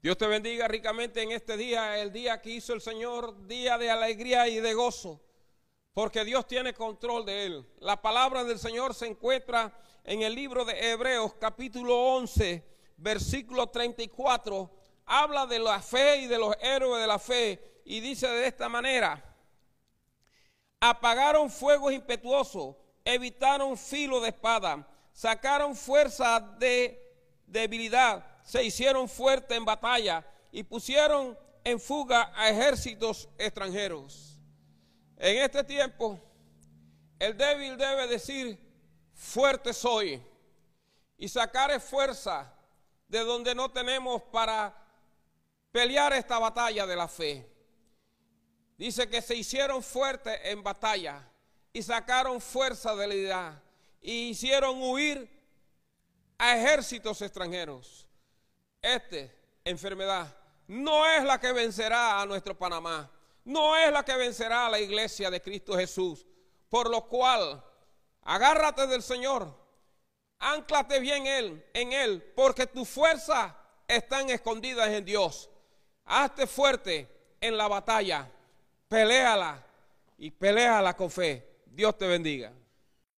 Dios te bendiga ricamente en este día, el día que hizo el Señor, día de alegría y de gozo, porque Dios tiene control de él. La palabra del Señor se encuentra en el libro de Hebreos capítulo 11, versículo 34. Habla de la fe y de los héroes de la fe y dice de esta manera, apagaron fuegos impetuosos, evitaron filo de espada, sacaron fuerza de debilidad, se hicieron fuertes en batalla y pusieron en fuga a ejércitos extranjeros. En este tiempo, el débil debe decir, fuerte soy, y sacar fuerza de donde no tenemos para pelear esta batalla de la fe. Dice que se hicieron fuertes en batalla y sacaron fuerza de la idea y hicieron huir a ejércitos extranjeros. Esta enfermedad no es la que vencerá a nuestro Panamá, no es la que vencerá a la iglesia de Cristo Jesús, por lo cual agárrate del Señor, anclate bien él, en Él, porque tu fuerza están escondidas en Dios. Hazte fuerte en la batalla, peleala y peleala con fe. Dios te bendiga.